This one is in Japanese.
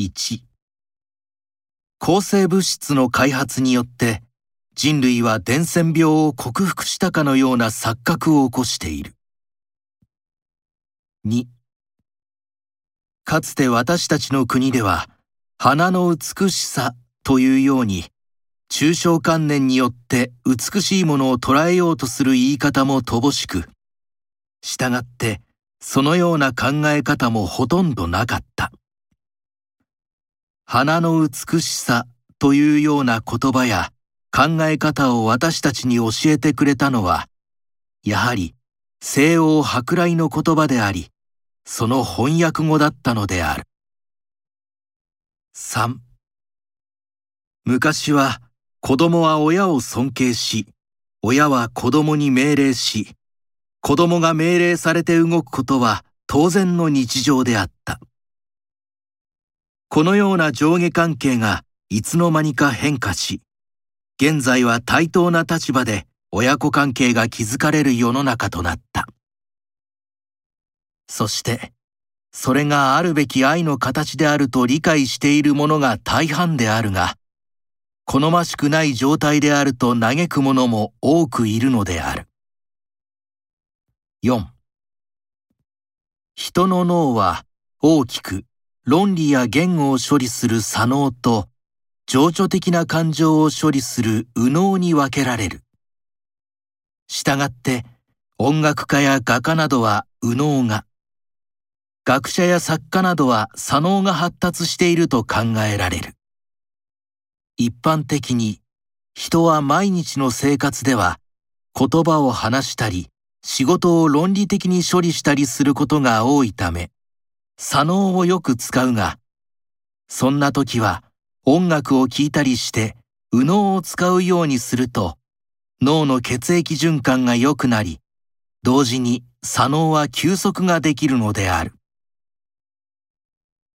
1抗生物質の開発によって人類は伝染病を克服したかのような錯覚を起こしている。2かつて私たちの国では花の美しさというように抽象観念によって美しいものを捉えようとする言い方も乏しく、従ってそのような考え方もほとんどなかった。花の美しさというような言葉や考え方を私たちに教えてくれたのは、やはり西欧舶来の言葉であり、その翻訳語だったのである。3昔は子供は親を尊敬し、親は子供に命令し、子供が命令されて動くことは当然の日常であった。このような上下関係がいつの間にか変化し、現在は対等な立場で親子関係が築かれる世の中となった。そして、それがあるべき愛の形であると理解している者が大半であるが、好ましくない状態であると嘆く者も多くいるのである。4人の脳は大きく論理や言語を処理する左脳と情緒的な感情を処理する右脳に分けられる。したがって音楽家や画家などは右脳が、学者や作家などは左脳が発達していると考えられる。一般的に人は毎日の生活では言葉を話したり仕事を論理的に処理したりすることが多いため、左脳をよく使うが、そんな時は音楽を聴いたりして右脳を使うようにすると、脳の血液循環が良くなり、同時に左脳は休息ができるのである。